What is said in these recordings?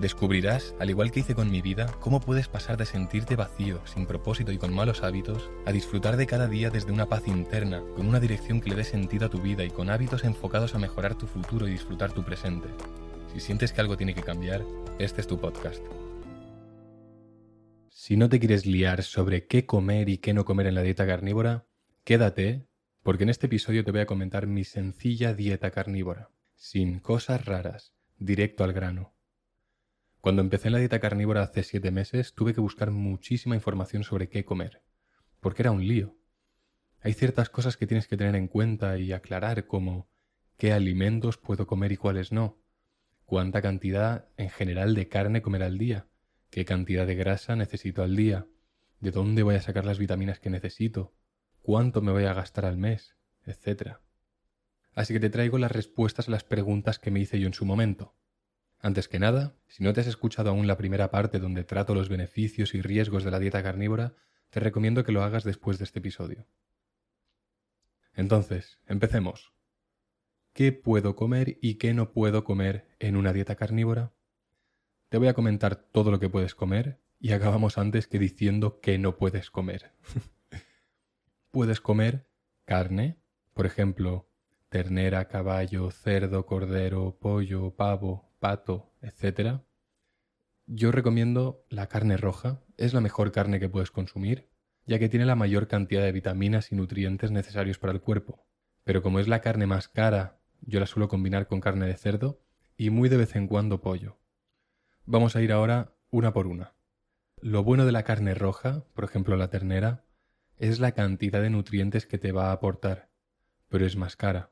Descubrirás, al igual que hice con mi vida, cómo puedes pasar de sentirte vacío, sin propósito y con malos hábitos, a disfrutar de cada día desde una paz interna, con una dirección que le dé sentido a tu vida y con hábitos enfocados a mejorar tu futuro y disfrutar tu presente. Si sientes que algo tiene que cambiar, este es tu podcast. Si no te quieres liar sobre qué comer y qué no comer en la dieta carnívora, quédate, porque en este episodio te voy a comentar mi sencilla dieta carnívora, sin cosas raras, directo al grano cuando empecé la dieta carnívora hace siete meses, tuve que buscar muchísima información sobre qué comer, porque era un lío. Hay ciertas cosas que tienes que tener en cuenta y aclarar, como qué alimentos puedo comer y cuáles no, cuánta cantidad en general de carne comer al día, qué cantidad de grasa necesito al día, de dónde voy a sacar las vitaminas que necesito, cuánto me voy a gastar al mes, etc. Así que te traigo las respuestas a las preguntas que me hice yo en su momento. Antes que nada, si no te has escuchado aún la primera parte donde trato los beneficios y riesgos de la dieta carnívora, te recomiendo que lo hagas después de este episodio. Entonces, empecemos. ¿Qué puedo comer y qué no puedo comer en una dieta carnívora? Te voy a comentar todo lo que puedes comer y acabamos antes que diciendo que no puedes comer. puedes comer carne, por ejemplo, ternera, caballo, cerdo, cordero, pollo, pavo, pato, etc., yo recomiendo la carne roja. Es la mejor carne que puedes consumir, ya que tiene la mayor cantidad de vitaminas y nutrientes necesarios para el cuerpo. Pero como es la carne más cara, yo la suelo combinar con carne de cerdo y muy de vez en cuando pollo. Vamos a ir ahora una por una. Lo bueno de la carne roja, por ejemplo la ternera, es la cantidad de nutrientes que te va a aportar, pero es más cara.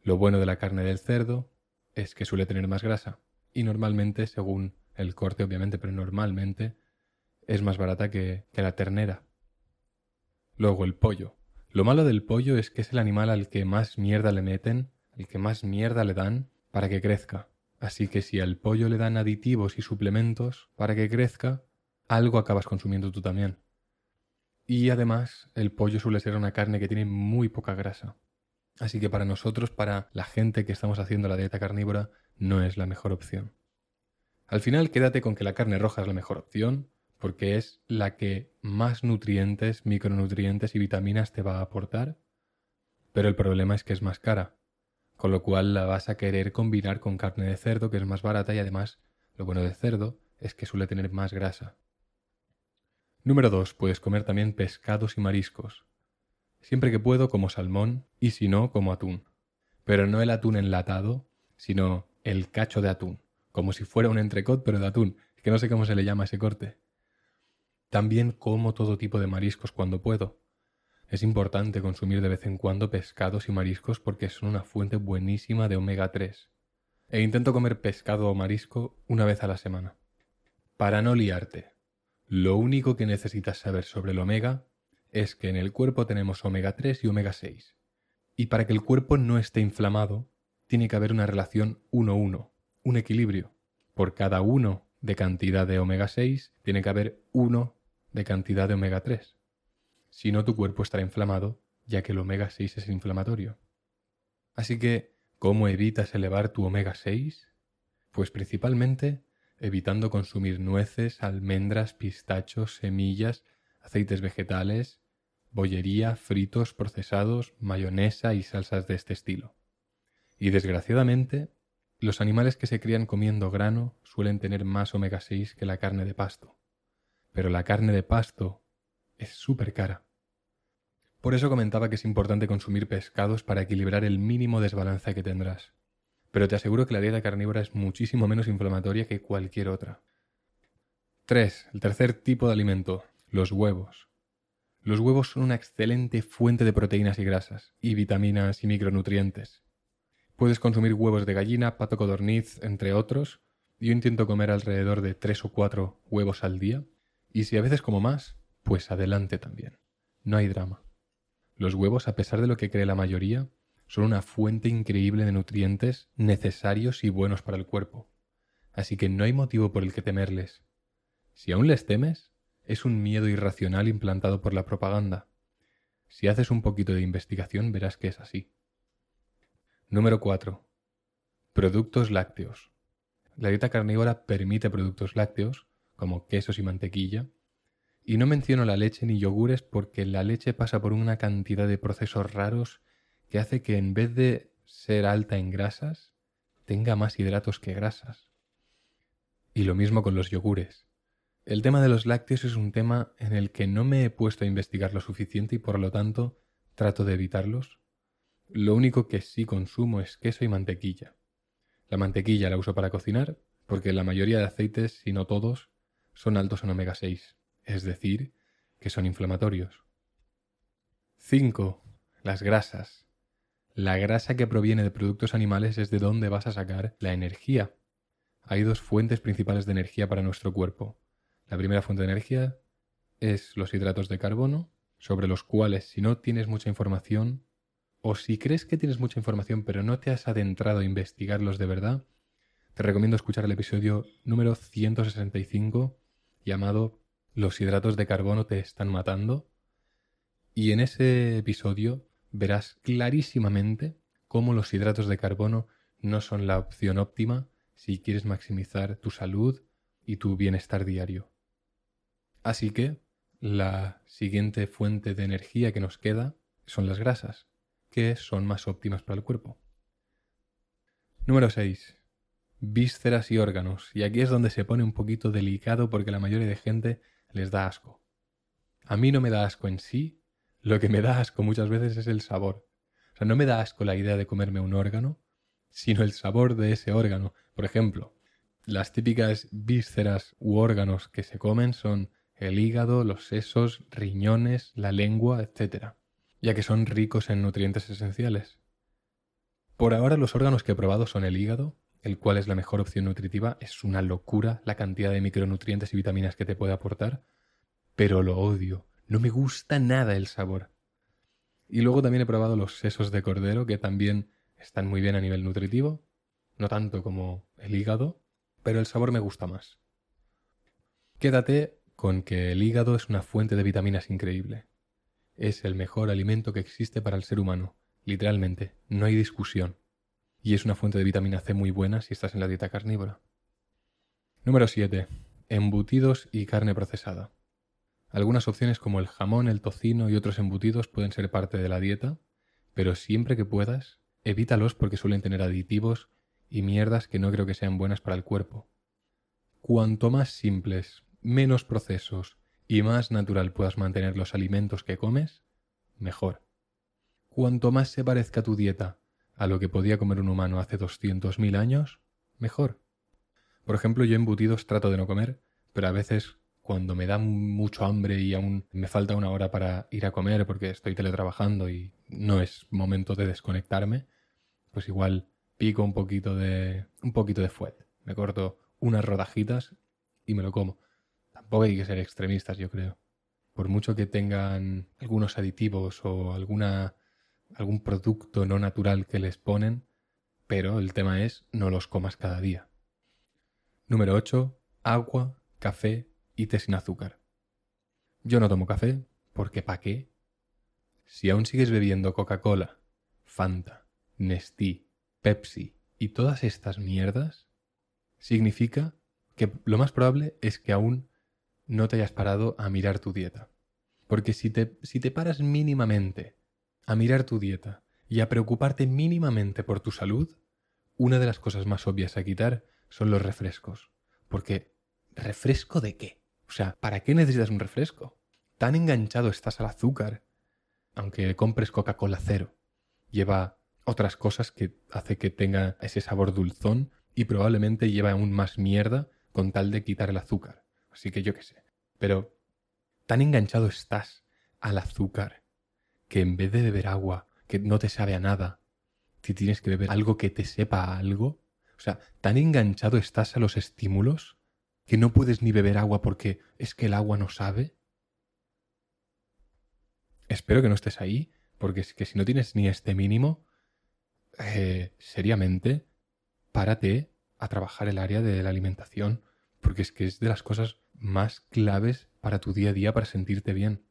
Lo bueno de la carne del cerdo es que suele tener más grasa y normalmente, según el corte obviamente, pero normalmente es más barata que, que la ternera. Luego el pollo. Lo malo del pollo es que es el animal al que más mierda le meten, al que más mierda le dan para que crezca. Así que si al pollo le dan aditivos y suplementos para que crezca, algo acabas consumiendo tú también. Y además, el pollo suele ser una carne que tiene muy poca grasa. Así que para nosotros, para la gente que estamos haciendo la dieta carnívora, no es la mejor opción. Al final, quédate con que la carne roja es la mejor opción, porque es la que más nutrientes, micronutrientes y vitaminas te va a aportar, pero el problema es que es más cara, con lo cual la vas a querer combinar con carne de cerdo, que es más barata y además lo bueno de cerdo es que suele tener más grasa. Número 2. Puedes comer también pescados y mariscos. Siempre que puedo como salmón y si no como atún. Pero no el atún enlatado, sino el cacho de atún, como si fuera un entrecot pero de atún, que no sé cómo se le llama ese corte. También como todo tipo de mariscos cuando puedo. Es importante consumir de vez en cuando pescados y mariscos porque son una fuente buenísima de omega 3. E intento comer pescado o marisco una vez a la semana. Para no liarte, lo único que necesitas saber sobre el omega es que en el cuerpo tenemos omega 3 y omega 6. Y para que el cuerpo no esté inflamado, tiene que haber una relación 1-1, un equilibrio. Por cada 1 de cantidad de omega 6, tiene que haber 1 de cantidad de omega 3. Si no, tu cuerpo estará inflamado, ya que el omega 6 es inflamatorio. Así que, ¿cómo evitas elevar tu omega 6? Pues principalmente evitando consumir nueces, almendras, pistachos, semillas, aceites vegetales, bollería, fritos, procesados, mayonesa y salsas de este estilo. Y desgraciadamente, los animales que se crían comiendo grano suelen tener más omega 6 que la carne de pasto. Pero la carne de pasto es súper cara. Por eso comentaba que es importante consumir pescados para equilibrar el mínimo desbalance que tendrás. Pero te aseguro que la dieta carnívora es muchísimo menos inflamatoria que cualquier otra. 3. El tercer tipo de alimento, los huevos. Los huevos son una excelente fuente de proteínas y grasas, y vitaminas y micronutrientes. Puedes consumir huevos de gallina, pato codorniz, entre otros. Yo intento comer alrededor de tres o cuatro huevos al día, y si a veces como más, pues adelante también. No hay drama. Los huevos, a pesar de lo que cree la mayoría, son una fuente increíble de nutrientes necesarios y buenos para el cuerpo. Así que no hay motivo por el que temerles. Si aún les temes, es un miedo irracional implantado por la propaganda. Si haces un poquito de investigación verás que es así. Número 4. Productos lácteos. La dieta carnívora permite productos lácteos, como quesos y mantequilla, y no menciono la leche ni yogures porque la leche pasa por una cantidad de procesos raros que hace que en vez de ser alta en grasas, tenga más hidratos que grasas. Y lo mismo con los yogures. El tema de los lácteos es un tema en el que no me he puesto a investigar lo suficiente y por lo tanto trato de evitarlos. Lo único que sí consumo es queso y mantequilla. La mantequilla la uso para cocinar porque la mayoría de aceites, si no todos, son altos en omega 6 es decir, que son inflamatorios. 5. Las grasas. La grasa que proviene de productos animales es de donde vas a sacar la energía. Hay dos fuentes principales de energía para nuestro cuerpo. La primera fuente de energía es los hidratos de carbono, sobre los cuales si no tienes mucha información, o si crees que tienes mucha información pero no te has adentrado a investigarlos de verdad, te recomiendo escuchar el episodio número 165 llamado los hidratos de carbono te están matando. Y en ese episodio verás clarísimamente cómo los hidratos de carbono no son la opción óptima si quieres maximizar tu salud y tu bienestar diario. Así que la siguiente fuente de energía que nos queda son las grasas, que son más óptimas para el cuerpo. Número 6. Vísceras y órganos. Y aquí es donde se pone un poquito delicado porque la mayoría de gente les da asco. A mí no me da asco en sí, lo que me da asco muchas veces es el sabor. O sea, no me da asco la idea de comerme un órgano, sino el sabor de ese órgano. Por ejemplo, las típicas vísceras u órganos que se comen son el hígado, los sesos, riñones, la lengua, etc., ya que son ricos en nutrientes esenciales. Por ahora los órganos que he probado son el hígado, el cual es la mejor opción nutritiva. Es una locura la cantidad de micronutrientes y vitaminas que te puede aportar, pero lo odio. No me gusta nada el sabor. Y luego también he probado los sesos de cordero, que también están muy bien a nivel nutritivo, no tanto como el hígado, pero el sabor me gusta más. Quédate con que el hígado es una fuente de vitaminas increíble. Es el mejor alimento que existe para el ser humano, literalmente, no hay discusión y es una fuente de vitamina C muy buena si estás en la dieta carnívora. Número 7. Embutidos y carne procesada. Algunas opciones como el jamón, el tocino y otros embutidos pueden ser parte de la dieta, pero siempre que puedas, evítalos porque suelen tener aditivos y mierdas que no creo que sean buenas para el cuerpo. Cuanto más simples, menos procesos y más natural puedas mantener los alimentos que comes, mejor. Cuanto más se parezca tu dieta a lo que podía comer un humano hace 200.000 años, mejor. Por ejemplo, yo embutidos trato de no comer, pero a veces cuando me da mucho hambre y aún me falta una hora para ir a comer porque estoy teletrabajando y no es momento de desconectarme, pues igual pico un poquito de un poquito de fuet. Me corto unas rodajitas y me lo como. Tampoco hay que ser extremistas, yo creo. Por mucho que tengan algunos aditivos o alguna algún producto no natural que les ponen, pero el tema es no los comas cada día. Número 8. Agua, café y té sin azúcar. Yo no tomo café, porque ¿pa' qué? Si aún sigues bebiendo Coca-Cola, Fanta, Nestí, Pepsi y todas estas mierdas, significa que lo más probable es que aún no te hayas parado a mirar tu dieta. Porque si te, si te paras mínimamente a mirar tu dieta y a preocuparte mínimamente por tu salud, una de las cosas más obvias a quitar son los refrescos. Porque, ¿refresco de qué? O sea, ¿para qué necesitas un refresco? Tan enganchado estás al azúcar, aunque compres Coca-Cola cero. Lleva otras cosas que hace que tenga ese sabor dulzón y probablemente lleva aún más mierda con tal de quitar el azúcar. Así que yo qué sé. Pero tan enganchado estás al azúcar que en vez de beber agua que no te sabe a nada, si tienes que beber algo que te sepa algo, o sea, tan enganchado estás a los estímulos que no puedes ni beber agua porque es que el agua no sabe. Espero que no estés ahí, porque es que si no tienes ni este mínimo, eh, seriamente, párate a trabajar el área de la alimentación, porque es que es de las cosas más claves para tu día a día para sentirte bien.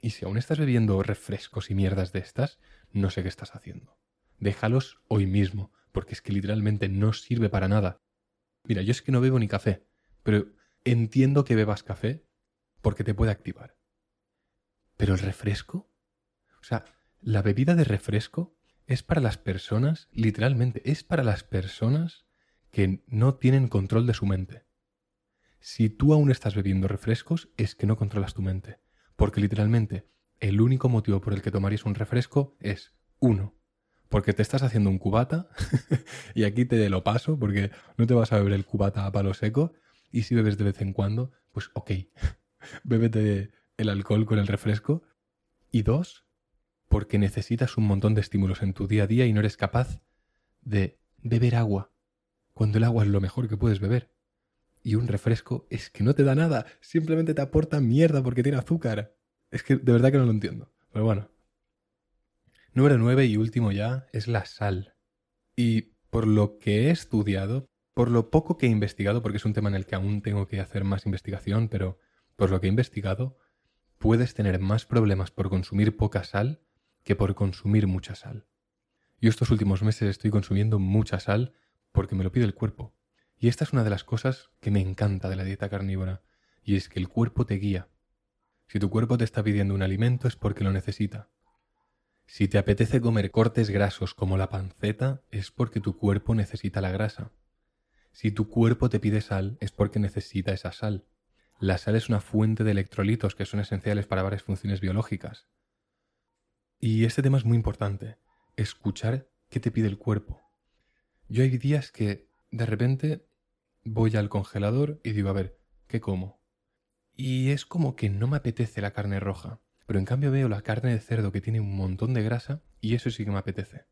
Y si aún estás bebiendo refrescos y mierdas de estas, no sé qué estás haciendo. Déjalos hoy mismo, porque es que literalmente no sirve para nada. Mira, yo es que no bebo ni café, pero entiendo que bebas café porque te puede activar. Pero el refresco, o sea, la bebida de refresco es para las personas, literalmente, es para las personas que no tienen control de su mente. Si tú aún estás bebiendo refrescos, es que no controlas tu mente. Porque literalmente, el único motivo por el que tomarías un refresco es, uno, porque te estás haciendo un cubata, y aquí te lo paso, porque no te vas a beber el cubata a palo seco, y si bebes de vez en cuando, pues ok, bébete el alcohol con el refresco. Y dos, porque necesitas un montón de estímulos en tu día a día y no eres capaz de beber agua, cuando el agua es lo mejor que puedes beber. Y un refresco es que no te da nada, simplemente te aporta mierda porque tiene azúcar. Es que de verdad que no lo entiendo. Pero bueno. Número nueve y último ya es la sal. Y por lo que he estudiado, por lo poco que he investigado, porque es un tema en el que aún tengo que hacer más investigación, pero por lo que he investigado, puedes tener más problemas por consumir poca sal que por consumir mucha sal. Yo estos últimos meses estoy consumiendo mucha sal porque me lo pide el cuerpo. Y esta es una de las cosas que me encanta de la dieta carnívora, y es que el cuerpo te guía. Si tu cuerpo te está pidiendo un alimento es porque lo necesita. Si te apetece comer cortes grasos como la panceta es porque tu cuerpo necesita la grasa. Si tu cuerpo te pide sal es porque necesita esa sal. La sal es una fuente de electrolitos que son esenciales para varias funciones biológicas. Y este tema es muy importante, escuchar qué te pide el cuerpo. Yo hay días que de repente voy al congelador y digo, a ver, ¿qué como? Y es como que no me apetece la carne roja, pero en cambio veo la carne de cerdo que tiene un montón de grasa y eso sí que me apetece.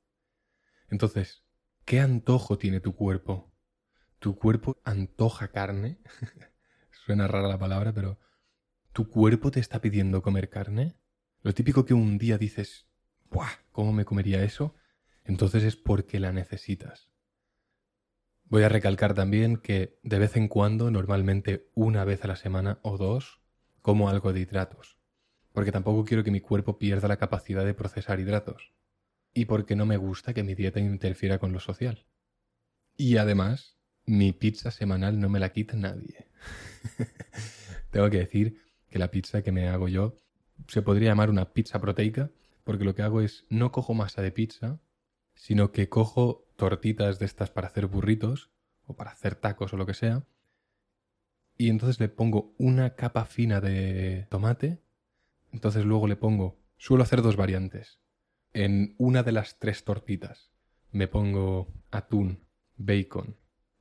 Entonces, ¿qué antojo tiene tu cuerpo? ¿Tu cuerpo antoja carne? Suena rara la palabra, pero ¿tu cuerpo te está pidiendo comer carne? Lo típico que un día dices, ¡buah! ¿Cómo me comería eso? Entonces es porque la necesitas. Voy a recalcar también que de vez en cuando, normalmente una vez a la semana o dos, como algo de hidratos, porque tampoco quiero que mi cuerpo pierda la capacidad de procesar hidratos, y porque no me gusta que mi dieta interfiera con lo social. Y además, mi pizza semanal no me la quita nadie. Tengo que decir que la pizza que me hago yo se podría llamar una pizza proteica, porque lo que hago es no cojo masa de pizza, sino que cojo tortitas de estas para hacer burritos o para hacer tacos o lo que sea, y entonces le pongo una capa fina de tomate, entonces luego le pongo, suelo hacer dos variantes. En una de las tres tortitas me pongo atún, bacon,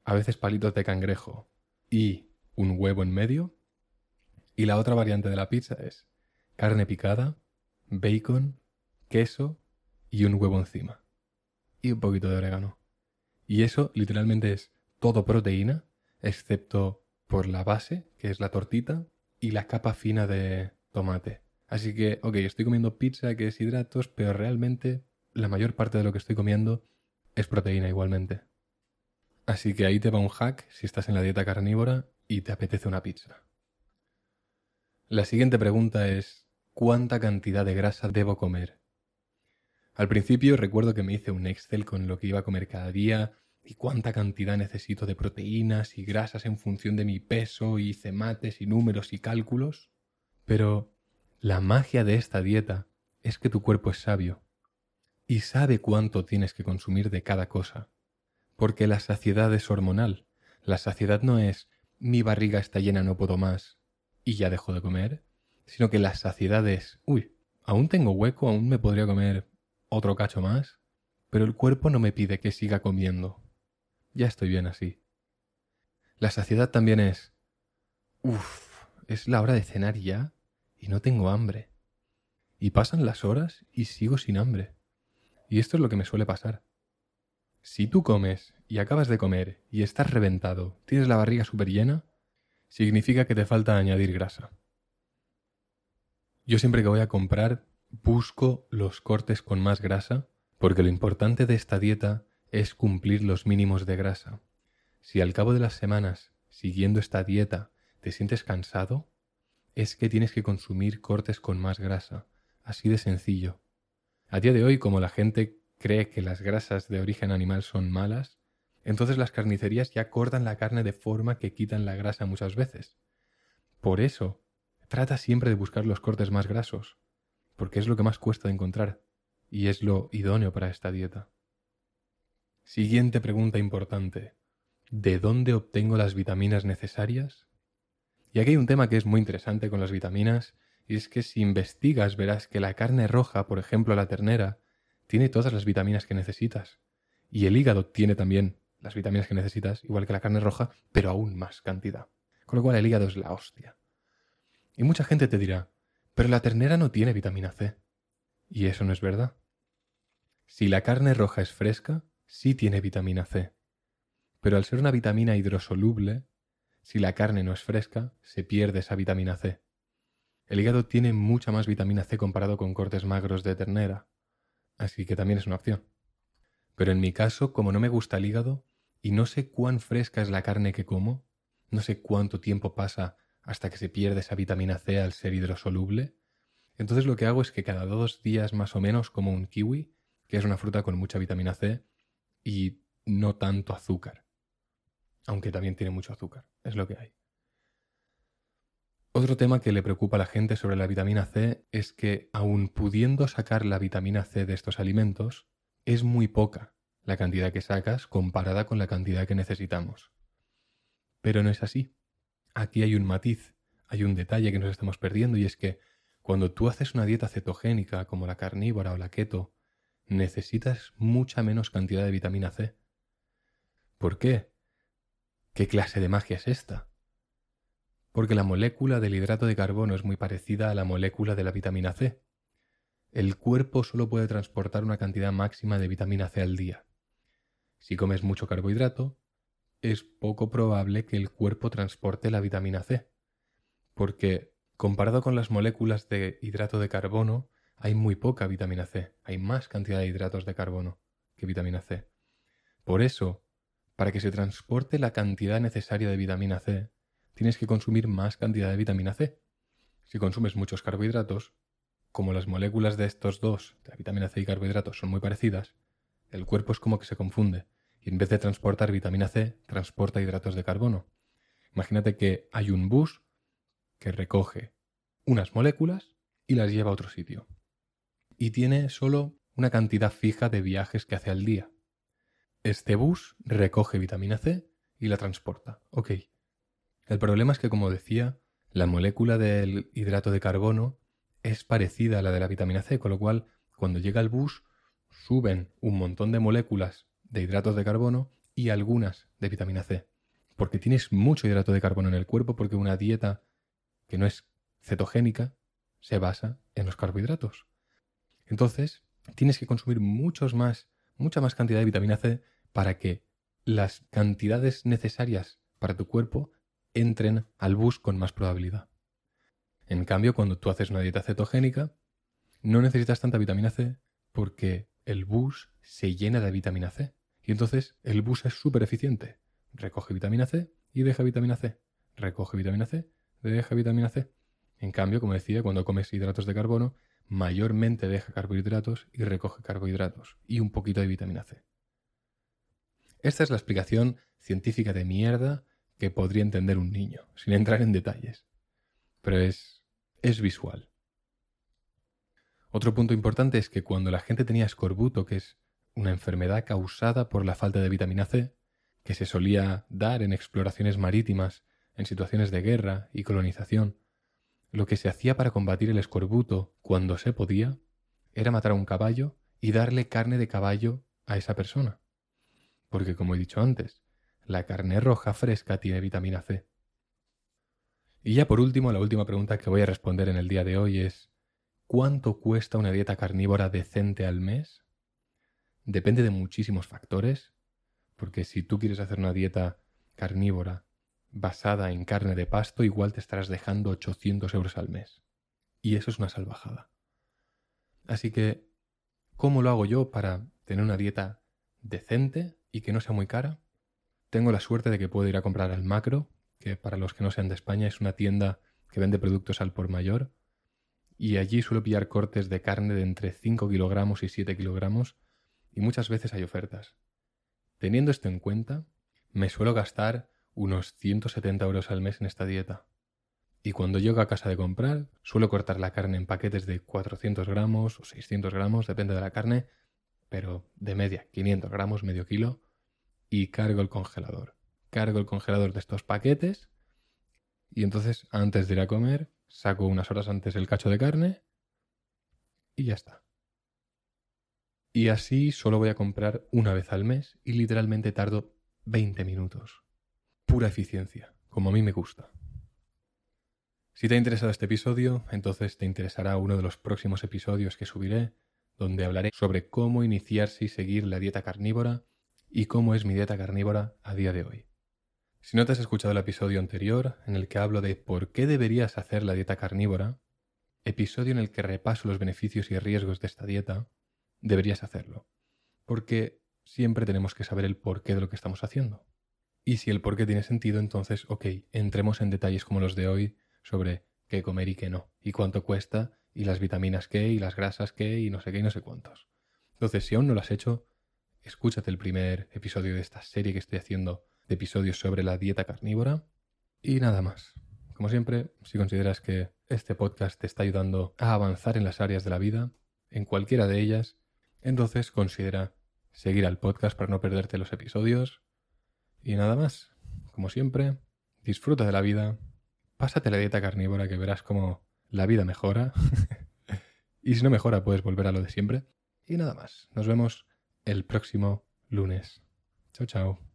a veces palitos de cangrejo y un huevo en medio. Y la otra variante de la pizza es carne picada, bacon, queso y un huevo encima. Y un poquito de orégano. Y eso literalmente es todo proteína, excepto por la base, que es la tortita, y la capa fina de tomate. Así que, ok, estoy comiendo pizza, que es hidratos, pero realmente la mayor parte de lo que estoy comiendo es proteína igualmente. Así que ahí te va un hack si estás en la dieta carnívora y te apetece una pizza. La siguiente pregunta es, cuánta cantidad de grasa debo comer. Al principio recuerdo que me hice un Excel con lo que iba a comer cada día y cuánta cantidad necesito de proteínas y grasas en función de mi peso y hice mates y números y cálculos. Pero la magia de esta dieta es que tu cuerpo es sabio y sabe cuánto tienes que consumir de cada cosa. Porque la saciedad es hormonal. La saciedad no es mi barriga está llena, no puedo más y ya dejo de comer sino que la saciedad es, uy, aún tengo hueco, aún me podría comer otro cacho más, pero el cuerpo no me pide que siga comiendo. Ya estoy bien así. La saciedad también es, uff, es la hora de cenar ya y no tengo hambre. Y pasan las horas y sigo sin hambre. Y esto es lo que me suele pasar. Si tú comes y acabas de comer y estás reventado, tienes la barriga súper llena, significa que te falta añadir grasa. Yo siempre que voy a comprar busco los cortes con más grasa Porque lo importante de esta dieta es cumplir los mínimos de grasa. Si al cabo de las semanas, siguiendo esta dieta, te sientes cansado, es que tienes que consumir cortes con más grasa. Así de sencillo. A día de hoy, como la gente cree que las grasas de origen animal son malas, entonces las carnicerías ya cortan la carne de forma que quitan la grasa muchas veces. Por eso, trata siempre de buscar los cortes más grasos, porque es lo que más cuesta encontrar y es lo idóneo para esta dieta. Siguiente pregunta importante. ¿De dónde obtengo las vitaminas necesarias? Y aquí hay un tema que es muy interesante con las vitaminas, y es que si investigas verás que la carne roja, por ejemplo la ternera, tiene todas las vitaminas que necesitas. Y el hígado tiene también las vitaminas que necesitas, igual que la carne roja, pero aún más cantidad. Con lo cual el hígado es la hostia. Y mucha gente te dirá, pero la ternera no tiene vitamina C. Y eso no es verdad. Si la carne roja es fresca, sí tiene vitamina C. Pero al ser una vitamina hidrosoluble, si la carne no es fresca, se pierde esa vitamina C. El hígado tiene mucha más vitamina C comparado con cortes magros de ternera, así que también es una opción. Pero en mi caso, como no me gusta el hígado y no sé cuán fresca es la carne que como, no sé cuánto tiempo pasa hasta que se pierde esa vitamina C al ser hidrosoluble, entonces lo que hago es que cada dos días más o menos como un kiwi, que es una fruta con mucha vitamina C y no tanto azúcar aunque también tiene mucho azúcar, es lo que hay. Otro tema que le preocupa a la gente sobre la vitamina C es que, aun pudiendo sacar la vitamina C de estos alimentos, es muy poca la cantidad que sacas comparada con la cantidad que necesitamos. Pero no es así. Aquí hay un matiz, hay un detalle que nos estamos perdiendo y es que cuando tú haces una dieta cetogénica como la carnívora o la keto, necesitas mucha menos cantidad de vitamina C. ¿Por qué? ¿Qué clase de magia es esta? Porque la molécula del hidrato de carbono es muy parecida a la molécula de la vitamina C. El cuerpo solo puede transportar una cantidad máxima de vitamina C al día. Si comes mucho carbohidrato, es poco probable que el cuerpo transporte la vitamina C, porque comparado con las moléculas de hidrato de carbono, hay muy poca vitamina C, hay más cantidad de hidratos de carbono que vitamina C. Por eso, para que se transporte la cantidad necesaria de vitamina C, tienes que consumir más cantidad de vitamina C. Si consumes muchos carbohidratos, como las moléculas de estos dos, de la vitamina C y carbohidratos, son muy parecidas, el cuerpo es como que se confunde y en vez de transportar vitamina C, transporta hidratos de carbono. Imagínate que hay un bus que recoge unas moléculas y las lleva a otro sitio. Y tiene solo una cantidad fija de viajes que hace al día. Este bus recoge vitamina C y la transporta. Ok. El problema es que, como decía, la molécula del hidrato de carbono es parecida a la de la vitamina C, con lo cual, cuando llega el bus, suben un montón de moléculas de hidratos de carbono y algunas de vitamina C. Porque tienes mucho hidrato de carbono en el cuerpo, porque una dieta que no es cetogénica se basa en los carbohidratos. Entonces, tienes que consumir muchos más, mucha más cantidad de vitamina C para que las cantidades necesarias para tu cuerpo entren al bus con más probabilidad. En cambio, cuando tú haces una dieta cetogénica, no necesitas tanta vitamina C porque el bus se llena de vitamina C. Y entonces el bus es súper eficiente. Recoge vitamina C y deja vitamina C. Recoge vitamina C, deja vitamina C. En cambio, como decía, cuando comes hidratos de carbono, mayormente deja carbohidratos y recoge carbohidratos y un poquito de vitamina C. Esta es la explicación científica de mierda que podría entender un niño, sin entrar en detalles. Pero es, es visual. Otro punto importante es que cuando la gente tenía escorbuto, que es una enfermedad causada por la falta de vitamina C, que se solía dar en exploraciones marítimas, en situaciones de guerra y colonización, lo que se hacía para combatir el escorbuto cuando se podía era matar a un caballo y darle carne de caballo a esa persona porque como he dicho antes, la carne roja fresca tiene vitamina C. Y ya por último, la última pregunta que voy a responder en el día de hoy es ¿cuánto cuesta una dieta carnívora decente al mes? Depende de muchísimos factores, porque si tú quieres hacer una dieta carnívora basada en carne de pasto, igual te estarás dejando 800 euros al mes. Y eso es una salvajada. Así que, ¿cómo lo hago yo para tener una dieta decente y que no sea muy cara. Tengo la suerte de que puedo ir a comprar al macro, que para los que no sean de España es una tienda que vende productos al por mayor. Y allí suelo pillar cortes de carne de entre 5 kilogramos y 7 kilogramos y muchas veces hay ofertas. Teniendo esto en cuenta, me suelo gastar unos 170 euros al mes en esta dieta. Y cuando llego a casa de comprar, suelo cortar la carne en paquetes de 400 gramos o 600 gramos, depende de la carne, pero de media 500 gramos, medio kilo, y cargo el congelador. Cargo el congelador de estos paquetes y entonces antes de ir a comer saco unas horas antes el cacho de carne y ya está. Y así solo voy a comprar una vez al mes y literalmente tardo 20 minutos. Pura eficiencia, como a mí me gusta. Si te ha interesado este episodio, entonces te interesará uno de los próximos episodios que subiré, donde hablaré sobre cómo iniciarse y seguir la dieta carnívora y cómo es mi dieta carnívora a día de hoy. Si no te has escuchado el episodio anterior, en el que hablo de por qué deberías hacer la dieta carnívora, episodio en el que repaso los beneficios y riesgos de esta dieta, deberías hacerlo. Porque siempre tenemos que saber el porqué de lo que estamos haciendo. Y si el porqué tiene sentido, entonces, ok, entremos en detalles como los de hoy sobre qué comer y qué no, y cuánto cuesta, y las vitaminas qué, y las grasas qué, y no sé qué, y no sé cuántos. Entonces, si aún no lo has hecho, escúchate el primer episodio de esta serie que estoy haciendo de episodios sobre la dieta carnívora. Y nada más. Como siempre, si consideras que este podcast te está ayudando a avanzar en las áreas de la vida, en cualquiera de ellas, entonces considera seguir al podcast para no perderte los episodios. Y nada más. Como siempre, disfruta de la vida, pásate la dieta carnívora que verás como la vida mejora. y si no mejora, puedes volver a lo de siempre. Y nada más. Nos vemos el próximo lunes. Chao, chao.